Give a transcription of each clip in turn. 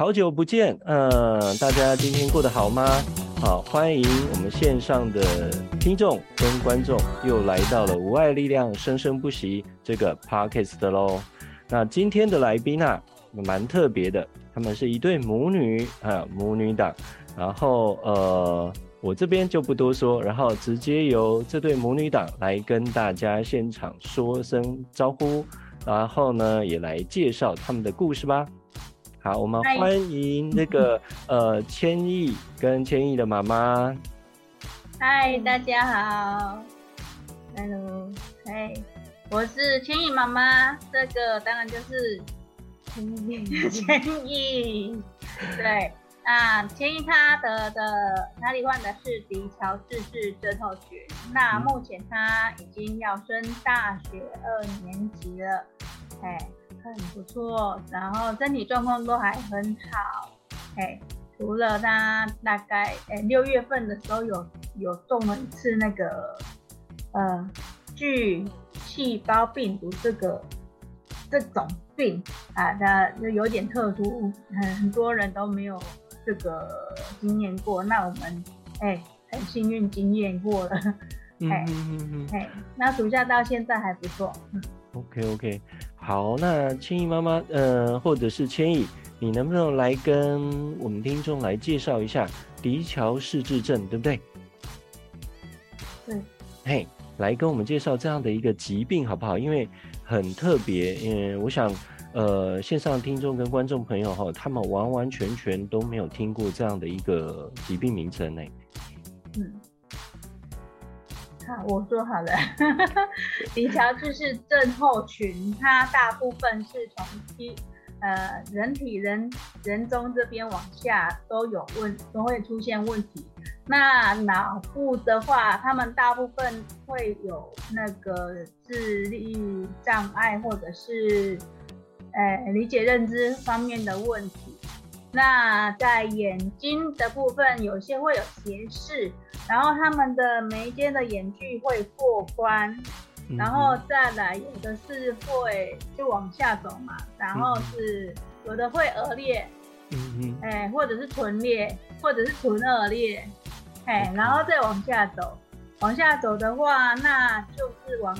好久不见，嗯、大家今天过得好吗？好，欢迎我们线上的听众跟观众又来到了无爱力量生生不息这个 podcast 喽。那今天的来宾啊，蛮特别的，他们是一对母女啊，母女档。然后呃，我这边就不多说，然后直接由这对母女档来跟大家现场说声招呼，然后呢，也来介绍他们的故事吧。好，我们欢迎那个 呃千亿跟千亿的妈妈。嗨，大家好。Hello，嘿，我是千亿妈妈。这个当然就是千亿，千亿。对，那千亿他得的，她罹患的是鼻桥氏质症候群。那目前他已经要升大学二年级了。嘿。很不错，然后身体状况都还很好，嘿，除了他大概诶六月份的时候有有中了一次那个呃巨细胞病毒这个这种病啊，它就有点特殊，很很多人都没有这个经验过，那我们哎很幸运经验过了，嘿，嘿，那暑假到现在还不错，嗯，OK OK。好，那千亿妈妈，呃，或者是千亿，你能不能来跟我们听众来介绍一下迪桥氏质症，对不对？对。嘿，来跟我们介绍这样的一个疾病，好不好？因为很特别，嗯，我想，呃，线上听众跟观众朋友哈，他们完完全全都没有听过这样的一个疾病名称呢。我说好了，骶桥氏质症候群，它大部分是从体呃人体人人中这边往下都有问，都会出现问题。那脑部的话，他们大部分会有那个智力障碍，或者是呃理解认知方面的问题。那在眼睛的部分，有些会有斜视。然后他们的眉间的眼距会过宽，嗯、然后再来有的是会就往下走嘛，然后是有的会额裂，嗯嗯，哎，或者是唇裂，或者是唇腭裂，哎、嗯，然后再往下走，往下走的话，那就是往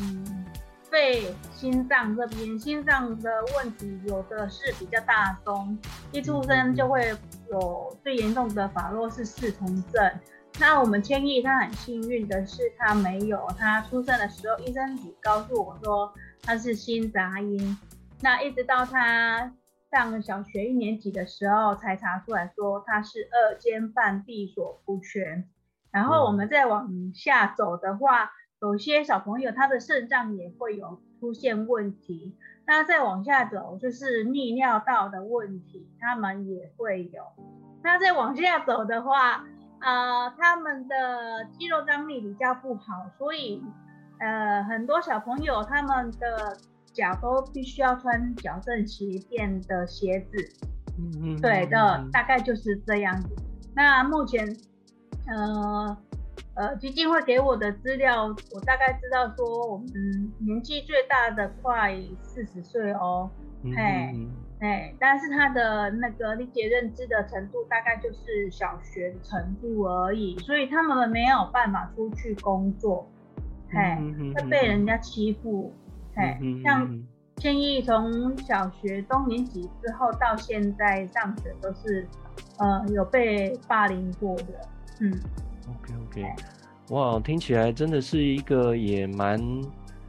肺、心脏这边，心脏的问题有的是比较大宗，一出生就会有最严重的法洛氏四重症。那我们千亿他很幸运的是，他没有。他出生的时候，医生只告诉我说他是心杂音。那一直到他上小学一年级的时候，才查出来说他是二尖瓣闭锁不全。然后我们再往下走的话，有些小朋友他的肾脏也会有出现问题。那再往下走就是泌尿道的问题，他们也会有。那再往下走的话，啊、呃，他们的肌肉张力比较不好，所以呃，很多小朋友他们的脚都必须要穿矫正鞋垫的鞋子。嗯嗯，对的，大概就是这样子。那目前，呃呃，基金会给我的资料，我大概知道说，我们年纪最大的快四十岁哦。嗯嗯哎，但是他的那个理解认知的程度大概就是小学程度而已，所以他们没有办法出去工作，哎、嗯，会被人家欺负，哎、嗯，像千亿从小学中年级之后到现在上学都是，呃，有被霸凌过的，嗯，OK OK，哇，听起来真的是一个也蛮。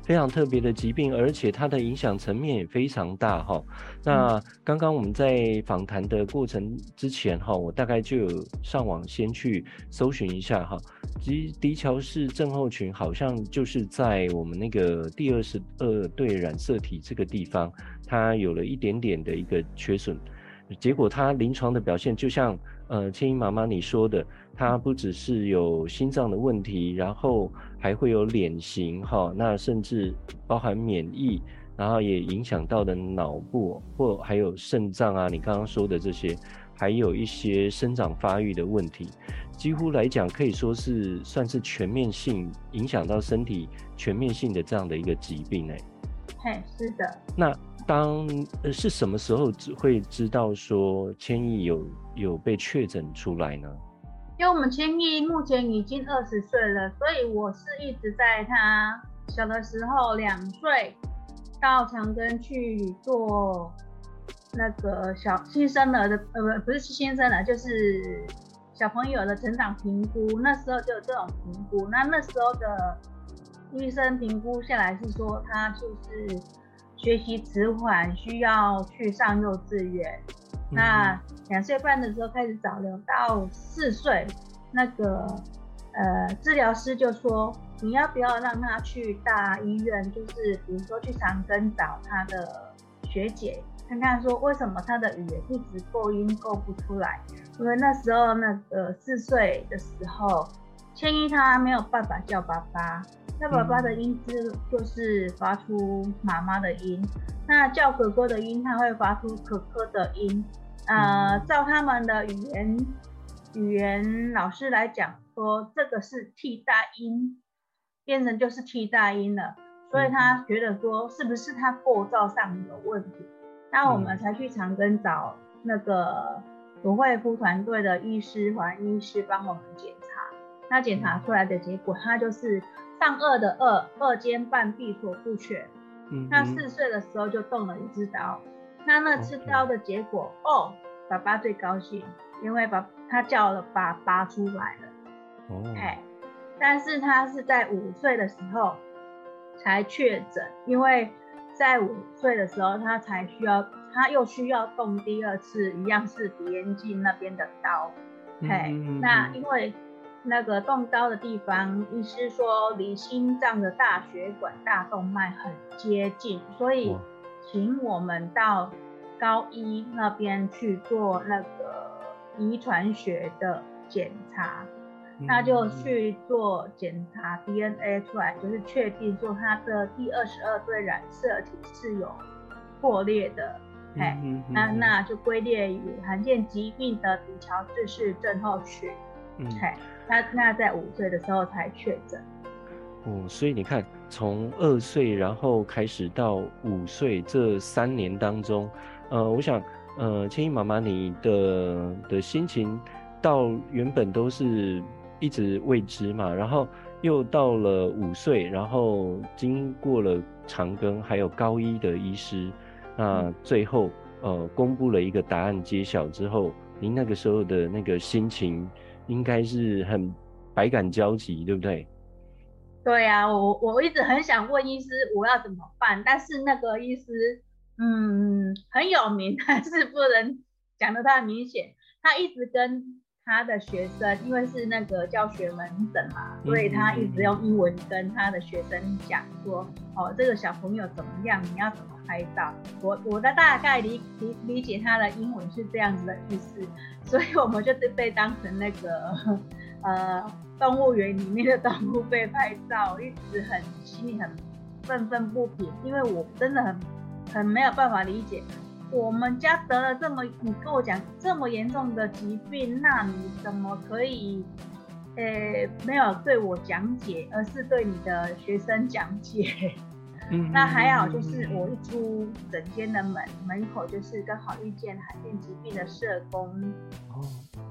非常特别的疾病，而且它的影响层面也非常大哈。那刚刚我们在访谈的过程之前哈，我大概就有上网先去搜寻一下哈。骶骶桥氏症候群好像就是在我们那个第二十二对染色体这个地方，它有了一点点的一个缺损，结果它临床的表现就像呃千英妈妈你说的，它不只是有心脏的问题，然后。还会有脸型哈，那甚至包含免疫，然后也影响到的脑部或还有肾脏啊，你刚刚说的这些，还有一些生长发育的问题，几乎来讲可以说是算是全面性影响到身体全面性的这样的一个疾病哎。嘿，是的。那当呃是什么时候只会知道说千亿有有被确诊出来呢？因为我们千亿目前已经二十岁了，所以我是一直在他小的时候两岁到长庚去做那个小新生儿的呃不不是新生儿就是小朋友的成长评估，那时候就有这种评估，那那时候的医生评估下来是说他就是。学习迟缓，需要去上幼稚园。嗯、那两岁半的时候开始早疗，到四岁，那个呃治疗师就说，你要不要让他去大医院？就是比如说去长庚找他的学姐，看看说为什么他的语言一直构音构不出来。因为那时候那个四岁的时候，千一他没有办法叫爸爸。那爸爸的音质就是发出妈妈的音，那叫哥哥的音，他会发出可哥的音。呃，照他们的语言语言老师来讲，说这个是替代音，变成就是替代音了，所以他觉得说是不是他构造上有问题？那我们才去长庚找那个罗慧夫团队的医师黄医师帮我们检查，那检查出来的结果，他就是。上颚的顎，顎间半闭锁不全。嗯，他四岁的时候就动了一支刀。那那次刀的结果.哦，爸爸最高兴，因为把他叫了爸爸出来了。哦，哎，但是他是在五岁的时候才确诊，因为在五岁的时候他才需要，他又需要动第二次，一样是鼻咽镜那边的刀。哎、嗯，那因为。那个动刀的地方，医师说离心脏的大血管、大动脉很接近，所以请我们到高一那边去做那个遗传学的检查，那就去做检查 DNA 出来，就是确定说他的第二十二对染色体是有破裂的，哎，那那就归列于罕见疾病的李乔治氏症候群，嗯，他那在五岁的时候才确诊，哦，所以你看，从二岁然后开始到五岁这三年当中，呃，我想，呃，千亿妈妈你的的心情，到原本都是一直未知嘛，然后又到了五岁，然后经过了长庚还有高一的医师，那最后呃公布了一个答案揭晓之后，您那个时候的那个心情。应该是很百感交集，对不对？对呀、啊，我我一直很想问医师我要怎么办，但是那个医师，嗯，很有名，但是不能讲的太明显。他一直跟他的学生，因为是那个教学门诊嘛，所以他一直用英文跟他的学生讲说，哦，这个小朋友怎么样，你要怎么拍照。我我的大概理理理解他的英文是这样子的意思，所以我们就被当成那个呃动物园里面的动物被拍照，一直很心里很愤愤不平，因为我真的很很没有办法理解。我们家得了这么，你跟我讲这么严重的疾病，那你怎么可以，呃、欸，没有对我讲解，而是对你的学生讲解？嗯，那还好，就是我一出诊间的门门口，就是刚好遇见罕见疾病的社工。哦，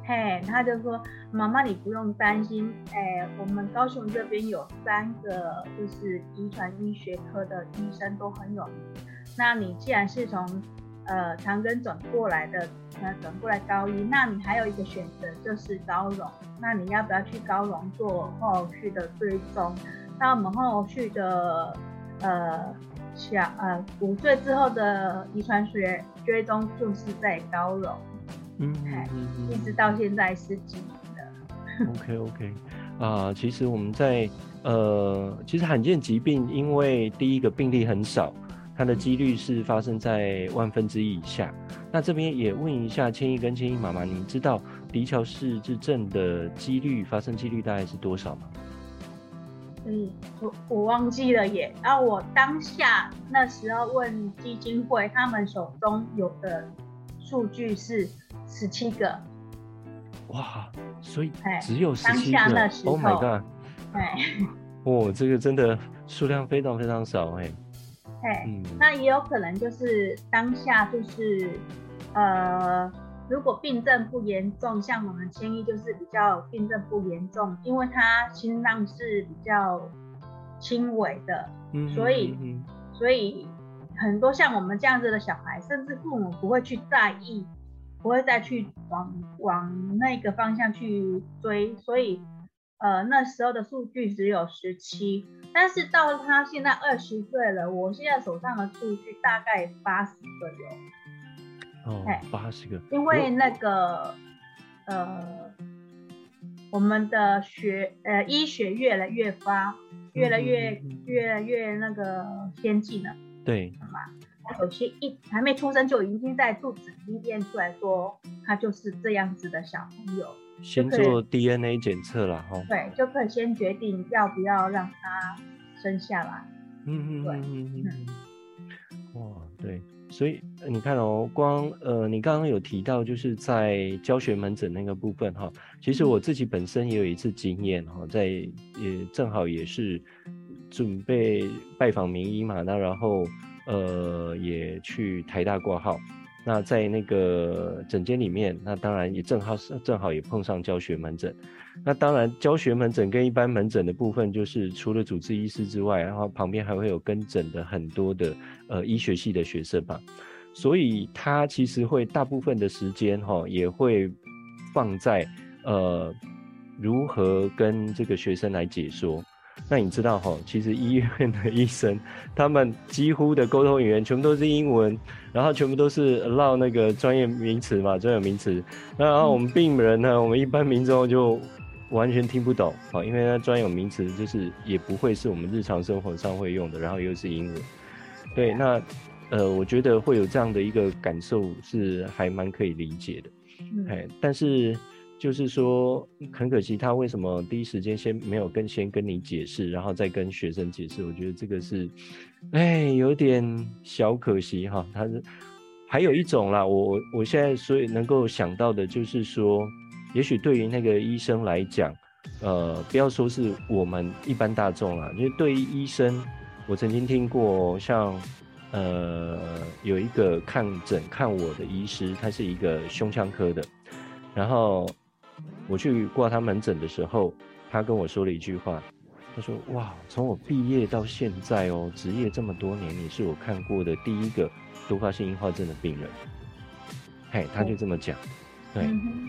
嘿，他就说：“妈妈，你不用担心，哎、欸，我们高雄这边有三个就是遗传医学科的医生都很有名。那你既然是从呃，长庚转过来的，呃，转过来高一，那你还有一个选择就是高荣，那你要不要去高荣做后续的追踪？那我们后续的呃小呃五岁之后的遗传学追踪就是在高荣，嗯，嗯，嗯，嗯，一直到现在是几年的。OK OK，啊、呃，其实我们在呃，其实罕见疾病，因为第一个病例很少。它的几率是发生在万分之一以下。那这边也问一下千亿跟千亿妈妈，你知道迪乔氏质症的几率发生几率大概是多少吗？嗯，我我忘记了耶。然后我当下那时候问基金会，他们手中有的数据是十七个。哇，所以只有十七个。Oh my god！哎，哦，这个真的数量非常非常少哎。哎，嗯、那也有可能就是当下就是，呃，如果病症不严重，像我们千一就是比较病症不严重，因为他心脏是比较轻微的，嗯、所以、嗯、所以很多像我们这样子的小孩，甚至父母不会去在意，不会再去往往那个方向去追，所以。呃，那时候的数据只有十七，但是到他现在二十岁了，我现在手上的数据大概八十个有。哦，八十个。因为那个，呃，我们的学呃医学越来越发，越来越、嗯嗯、越来越那个先进了。对。有些一还没出生就已经在肚子里面验出来说他就是这样子的小朋友。先做 DNA 检测了哈，对，就可以先决定要不要让他生下来。嗯嗯，对，嗯嗯，哇，对，所以你看哦，光呃，你刚刚有提到就是在教学门诊那个部分哈，其实我自己本身也有一次经验哈，在也正好也是准备拜访名医嘛，那然后呃也去台大挂号。那在那个诊间里面，那当然也正好是正好也碰上教学门诊。那当然教学门诊跟一般门诊的部分，就是除了主治医师之外，然后旁边还会有跟诊的很多的呃医学系的学生吧。所以他其实会大部分的时间哈，也会放在呃如何跟这个学生来解说。那你知道哈，其实医院的医生，他们几乎的沟通语言全部都是英文，然后全部都是唠那个专业名词嘛，专有名词。那然后我们病人呢，我们一般民众就完全听不懂啊，因为那专有名词就是也不会是我们日常生活上会用的，然后又是英文。对，那呃，我觉得会有这样的一个感受是还蛮可以理解的。哎，但是。就是说，很可惜，他为什么第一时间先没有跟先跟你解释，然后再跟学生解释？我觉得这个是，哎，有点小可惜哈。他是还有一种啦，我我现在所以能够想到的就是说，也许对于那个医生来讲，呃，不要说是我们一般大众啦，因为对于医生，我曾经听过像，呃，有一个看诊看我的医师，他是一个胸腔科的，然后。我去挂他门诊的时候，他跟我说了一句话，他说：“哇，从我毕业到现在哦，职业这么多年，你是我看过的第一个多发性硬化症的病人。”嘿，他就这么讲。对，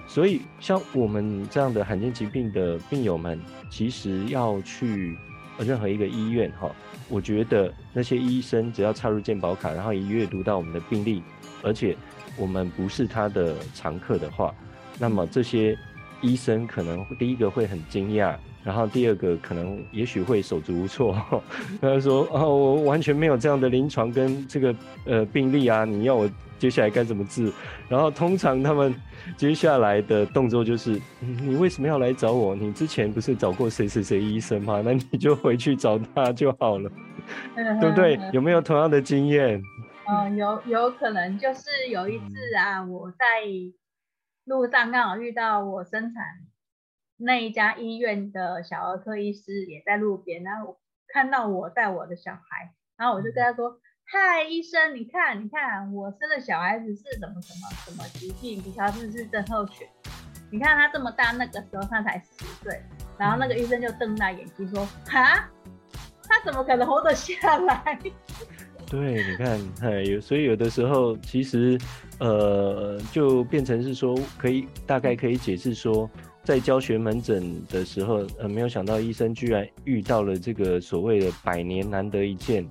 所以像我们这样的罕见疾病的病友们，其实要去任何一个医院哈，我觉得那些医生只要插入健保卡，然后一阅读到我们的病历，而且我们不是他的常客的话，那么这些。医生可能第一个会很惊讶，然后第二个可能也许会手足无措，他说：“哦，我完全没有这样的临床跟这个呃病例啊，你要我接下来该怎么治？”然后通常他们接下来的动作就是：“嗯，你为什么要来找我？你之前不是找过谁谁谁医生吗？那你就回去找他就好了，对不对？有没有同样的经验？”嗯，有有可能就是有一次啊，我在。路上刚好遇到我生产那一家医院的小儿科医师也在路边，然后看到我带我的小孩，然后我就跟他说：“嗨，医生，你看，你看，我生的小孩子是什么什么什么疾病，比乔氏氏症候群。你看他这么大，那个时候他才十岁。”然后那个医生就瞪大眼睛说：“哈，他怎么可能活得下来？” 对，你看，哎，有，所以有的时候其实，呃，就变成是说，可以大概可以解释说，在教学门诊的时候，呃，没有想到医生居然遇到了这个所谓的百年难得一见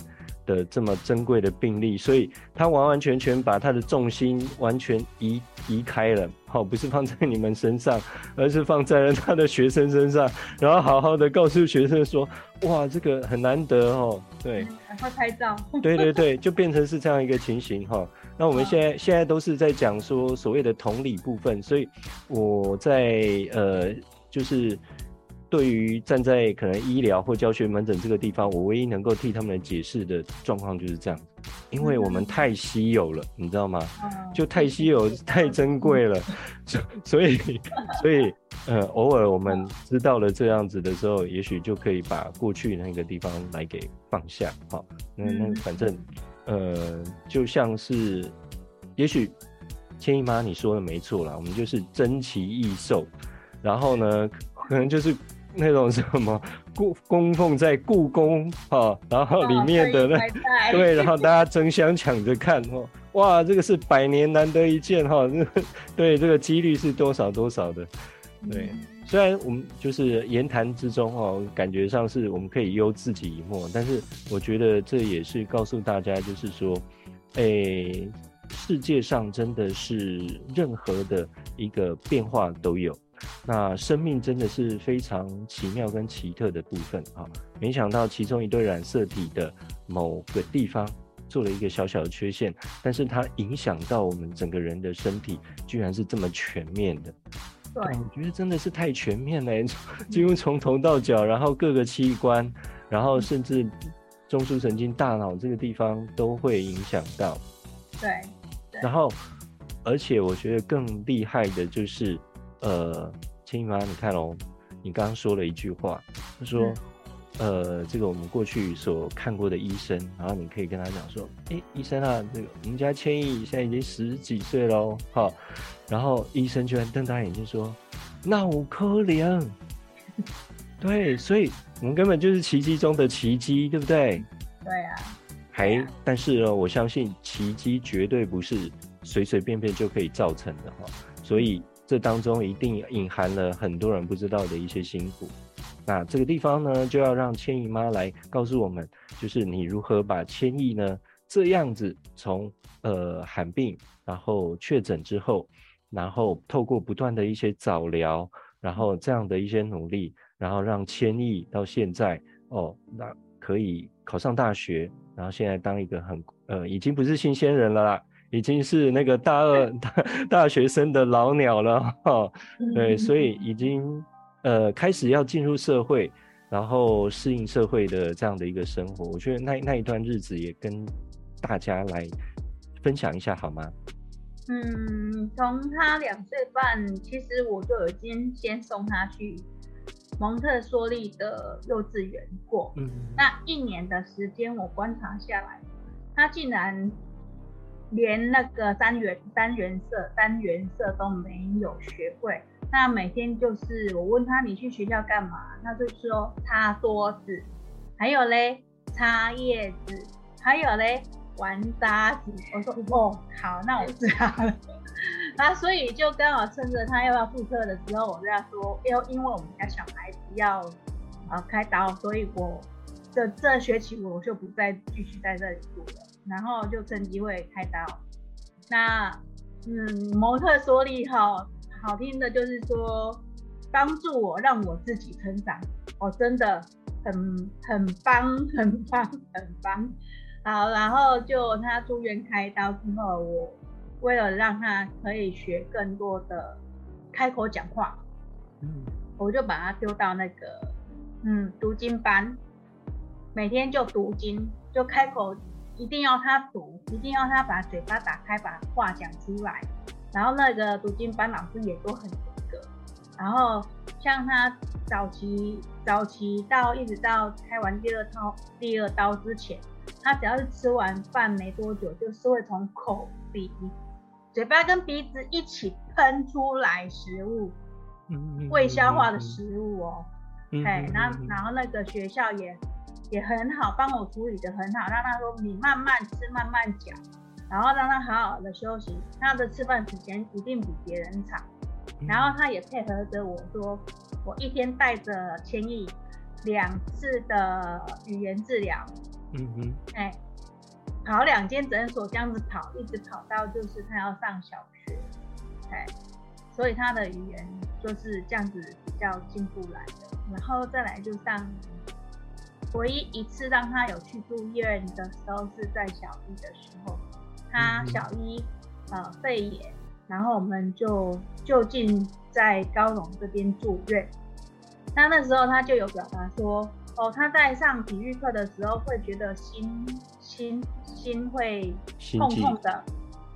的这么珍贵的病例，所以他完完全全把他的重心完全移移开了，好，不是放在你们身上，而是放在了他的学生身上，然后好好的告诉学生说，哇，这个很难得哦，对。会拍照，对对对，就变成是这样一个情形哈。那我们现在现在都是在讲说所谓的同理部分，所以我在呃，就是对于站在可能医疗或教学门诊这个地方，我唯一能够替他们解释的状况就是这样，因为我们太稀有了，你知道吗？就太稀有、太珍贵了，所以 所以呃，偶尔我们知道了这样子的时候，也许就可以把过去那个地方来给放下。好，那那反正呃，就像是，也许千姨妈你说的没错啦，我们就是珍奇异兽，然后呢，可能就是。那种什么 故供奉在故宫哈，然后里面的那、哦、对，然后大家争相抢着看哦，哇，这个是百年难得一见哈，对，这个几率是多少多少的，对，嗯、虽然我们就是言谈之中哦，感觉上是我们可以忧自己一默，但是我觉得这也是告诉大家，就是说，诶、欸，世界上真的是任何的一个变化都有。那生命真的是非常奇妙跟奇特的部分啊！没想到其中一对染色体的某个地方做了一个小小的缺陷，但是它影响到我们整个人的身体，居然是这么全面的。对，我觉得真的是太全面了，几乎从头到脚，然后各个器官，然后甚至中枢神经、大脑这个地方都会影响到。对，然后而且我觉得更厉害的就是。呃，千姨妈，你看哦，你刚刚说了一句话，他说，嗯、呃，这个我们过去所看过的医生，然后你可以跟他讲说，哎、欸，医生啊，这个我们家千姨现在已经十几岁喽，好，然后医生居然瞪大眼睛说，那我可怜，对，所以我们根本就是奇迹中的奇迹，对不对？对啊，还，但是呢，我相信奇迹绝对不是随随便便就可以造成的哈，所以。这当中一定隐含了很多人不知道的一些辛苦。那这个地方呢，就要让千姨妈来告诉我们，就是你如何把千亿呢这样子从呃罕病，然后确诊之后，然后透过不断的一些早疗，然后这样的一些努力，然后让千亿到现在哦，那可以考上大学，然后现在当一个很呃已经不是新鲜人了啦。已经是那个大二 大大学生的老鸟了哈，对，所以已经呃开始要进入社会，然后适应社会的这样的一个生活。我觉得那那一段日子也跟大家来分享一下好吗？嗯，从他两岁半，其实我就已经先送他去蒙特梭利的幼稚园过。嗯，那一年的时间我观察下来，他竟然。连那个三原三原色三原色都没有学会，那每天就是我问他，你去学校干嘛？他就说擦桌子，还有嘞擦叶子，还有嘞玩沙子。我说哦好，那我知道了。那所以就刚好趁着他又要复课的时候，我跟他说，因因为我们家小孩子要啊开刀，所以我这这学期我就不再继续在这里住了。然后就趁机会开刀。那，嗯，模特梭利哈，好听的就是说，帮助我让我自己成长。哦，真的很很棒，很棒，很棒。好，然后就他住院开刀之后，我为了让他可以学更多的开口讲话，嗯，我就把他丢到那个嗯读经班，每天就读经，就开口。一定要他读，一定要他把嘴巴打开，把话讲出来。然后那个读经班老师也都很严格。然后像他早期早期到一直到开完第二套第二刀之前，他只要是吃完饭没多久，就是会从口鼻、嘴巴跟鼻子一起喷出来食物，未消化的食物哦。哎，然后然后那个学校也。也很好，帮我处理得很好，让他说你慢慢吃，慢慢讲，然后让他好好的休息。他的吃饭时间一定比别人长，然后他也配合着我说，我一天带着千亿两次的语言治疗，嗯哼，哎，跑两间诊所这样子跑，一直跑到就是他要上小学，哎，所以他的语言就是这样子比较进步来的，然后再来就上。唯一一次让他有去住院的时候是在小一的时候，他小一呃肺炎，然后我们就就近在高雄这边住院。那那时候他就有表达说，哦，他在上体育课的时候会觉得心心心会痛痛的，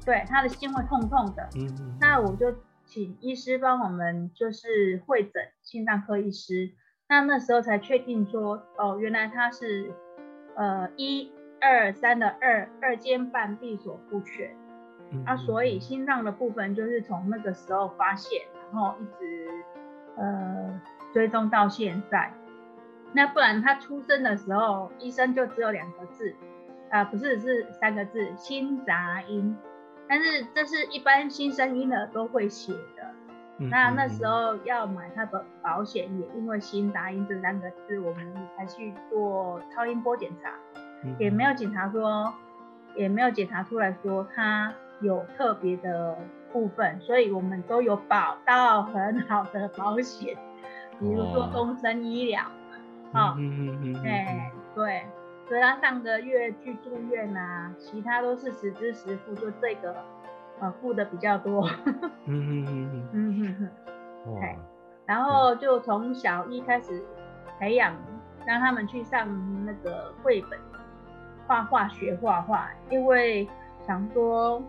对，他的心会痛痛的。嗯嗯。那我就请医师帮我们就是会诊心脏科医师，那那时候才确定说，哦，原来他是呃一二三的二二尖瓣闭锁不全。啊，所以心脏的部分就是从那个时候发现，然后一直呃追踪到现在。那不然他出生的时候，医生就只有两个字，啊、呃，不是，是三个字，心杂音。但是这是一般新生婴儿都会写的。那那时候要买他的保险，也因为心杂音这三个字，我们才去做超音波检查，也没有检查说，也没有检查出来说他。有特别的部分，所以我们都有保到很好的保险，比如说终身医疗，啊，嗯嗯嗯，哎，对，所以他上个月去住院啊，其他都是实支实付，就这个，呃，付的比较多，嗯嗯嗯嗯嗯。嗯，对，然后就从小一开始培养，让他们去上那个绘本，画画学画画，因为想说。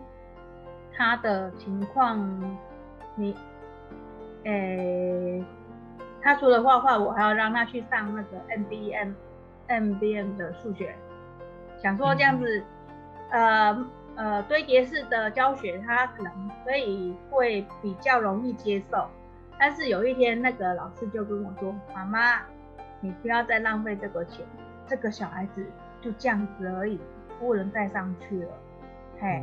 他的情况，你，诶、欸，他除了画画，我还要让他去上那个 MBM，MBM 的数学，想说这样子，呃呃堆叠式的教学，他可能可以会比较容易接受。但是有一天，那个老师就跟我说：“妈妈，你不要再浪费这个钱，这个小孩子就这样子而已，不能再上去了。”嘿。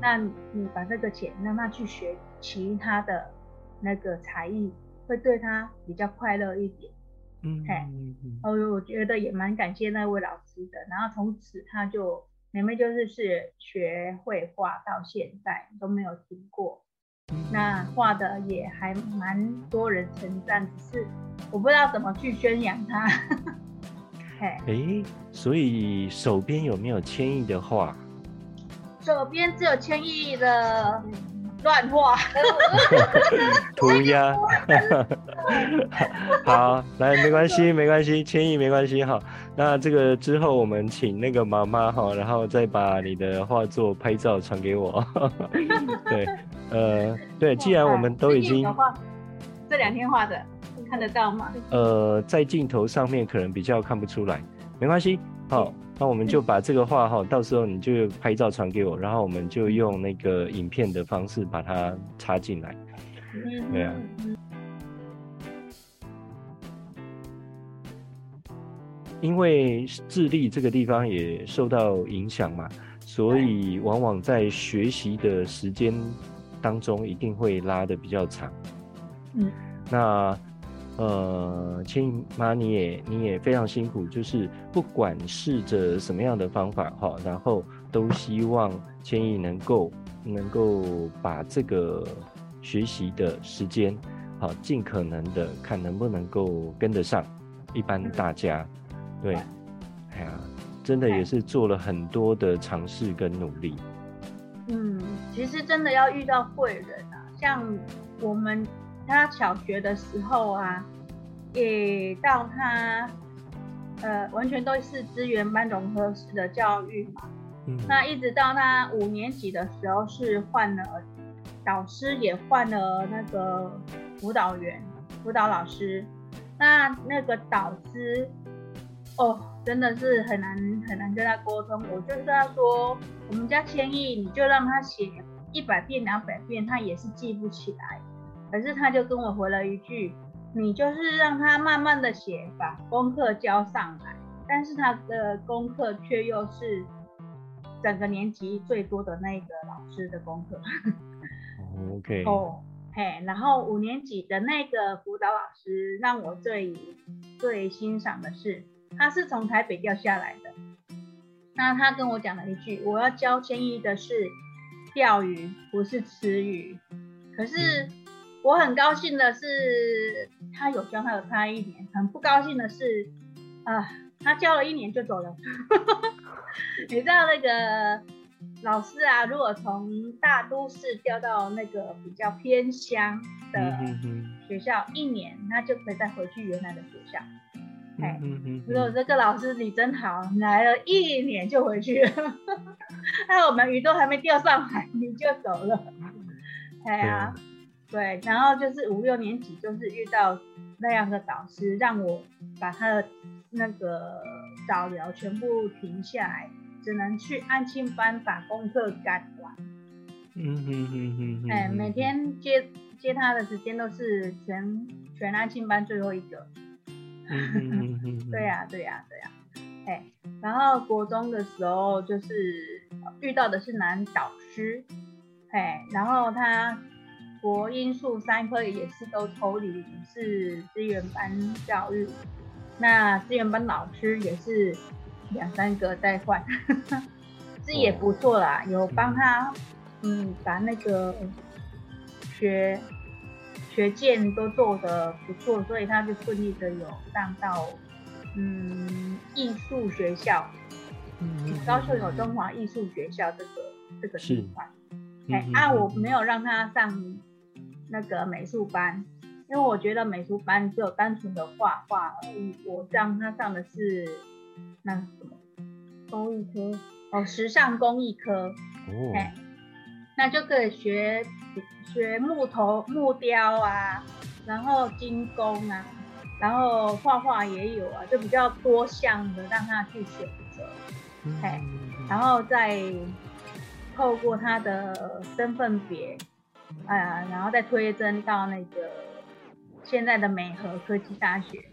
那你把这个钱让他去学其他的那个才艺，会对他比较快乐一点。嗯，嘿，哦，我觉得也蛮感谢那位老师的。然后从此他就妹妹就是是学绘画到现在都没有停过。那画的也还蛮多人称赞，只是我不知道怎么去宣扬他。嘿，哎、欸，所以手边有没有千亿的画？手边只有千亿的乱画 涂鸦。好，来，没关系，没关系，千亿没关系哈。那这个之后我们请那个妈妈哈，然后再把你的画作拍照传给我。对，呃，对，既然我们都已经这两天画的，看得到吗？呃，在镜头上面可能比较看不出来，没关系，好。那我们就把这个画哈，到时候你就拍照传给我，然后我们就用那个影片的方式把它插进来。对啊。因为智力这个地方也受到影响嘛，所以往往在学习的时间当中一定会拉的比较长。嗯。那。呃，千亿妈，你也你也非常辛苦，就是不管试着什么样的方法哈，然后都希望千亿能够能够把这个学习的时间，好尽可能的看能不能够跟得上一般大家，对，哎呀，真的也是做了很多的尝试跟努力。嗯，其实真的要遇到贵人啊，像我们。他小学的时候啊，也到他，呃，完全都是资源班融合式的教育嘛。嗯。那一直到他五年级的时候，是换了导师，也换了那个辅导员、辅导老师。那那个导师，哦，真的是很难很难跟他沟通。我就跟他说，我们家千亿，你就让他写一百遍、两百遍，他也是记不起来。可是他就跟我回了一句：“你就是让他慢慢的写，把功课交上来。”但是他的功课却又是整个年级最多的那个老师的功课。OK。哦，嘿，然后五年级的那个辅导老师让我最最欣赏的是，他是从台北调下来的。那他跟我讲了一句：“我要教千亿的是钓鱼，不是吃鱼。”可是。我很高兴的是，他有教他有差一年。很不高兴的是，啊、呃，他教了一年就走了。你知道那个老师啊，如果从大都市调到那个比较偏乡的学校，一年他就可以再回去原来的学校。哎，如果这个老师你真好，来了一年就回去了，那我们鱼都还没钓上来你就走了。哎呀，对，然后就是五六年级就是遇到那样的导师，让我把他的那个早疗全部停下来。只能去安庆班把功课赶完。嗯嗯嗯嗯。哎，每天接接他的时间都是全全安庆班最后一个。嗯哼 哼。对呀对呀对呀。哎，然后国中的时候就是遇到的是男导师，哎，然后他国英数三科也是都抽离是资源班教育，那资源班老师也是。两三个在换，这也不错啦，有帮他，嗯，把那个学学健都做得不错，所以他就顺利的有上到，嗯，艺术学校，嗯，高雄有中华艺术学校这个这个地方，哎，啊，我没有让他上那个美术班，因为我觉得美术班只有单纯的画画而已，我让他上的是。那什么工艺科哦，时尚工艺科哦，哎，那就可以学学木头木雕啊，然后金工啊，然后画画也有啊，就比较多项的让他去选择，哎、嗯，然后再透过他的身份别，哎呀，然后再推甄到那个现在的美和科技大学。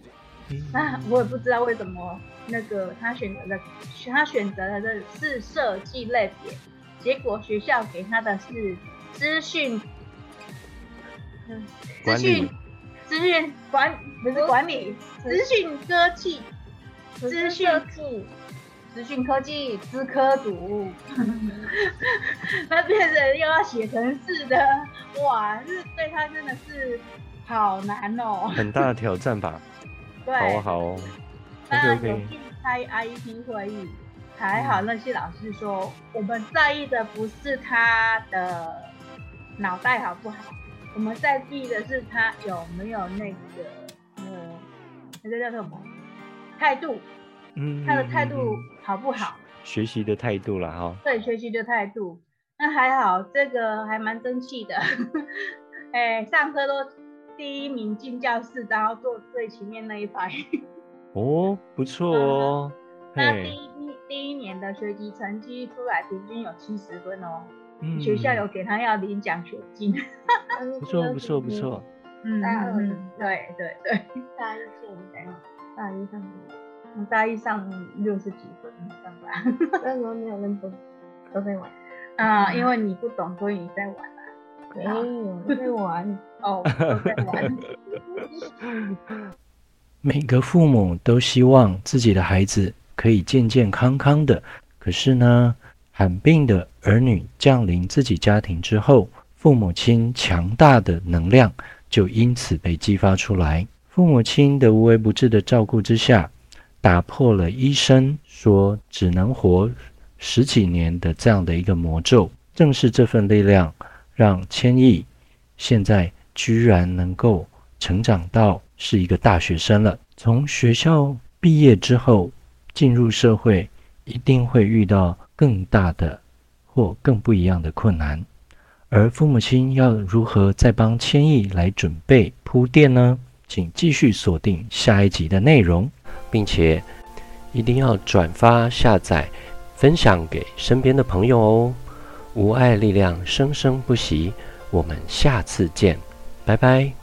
那我也不知道为什么那个他选择的他选择的是设计类别，结果学校给他的是资讯，资讯资讯管不是管理资讯科技资讯技资讯科技资科组，那变成又要写程式的，哇，是对他真的是好难哦，很大的挑战吧。对。好啊好哦，那有去开 IEP 会议，还好那些老师说，嗯、我们在意的不是他的脑袋好不好，我们在意的是他有没有那个呃，那个叫什么？态度，嗯，他的态度好不好？学习的态度了哈。对，学习的态度，那还好，这个还蛮争气的，哎，上课都。第一名进教室，然后坐最前面那一排。哦，不错哦。那第一第一年的学习成绩出来，平均有七十分哦。嗯。学校有给他要领奖学金。不错不错不错。嗯嗯，对对对。大一上大一上大一上六十几分，上吧。那时候没有那么多，都在玩。啊，因为你不懂，所以你在玩啊。没有 在玩。哦，每个父母都希望自己的孩子可以健健康康的，可是呢，罕病的儿女降临自己家庭之后，父母亲强大的能量就因此被激发出来。父母亲的无微不至的照顾之下，打破了医生说只能活十几年的这样的一个魔咒。正是这份力量，让千亿现在。居然能够成长到是一个大学生了。从学校毕业之后，进入社会，一定会遇到更大的或更不一样的困难。而父母亲要如何再帮千亿来准备铺垫呢？请继续锁定下一集的内容，并且一定要转发、下载、分享给身边的朋友哦。无爱力量生生不息，我们下次见。拜拜。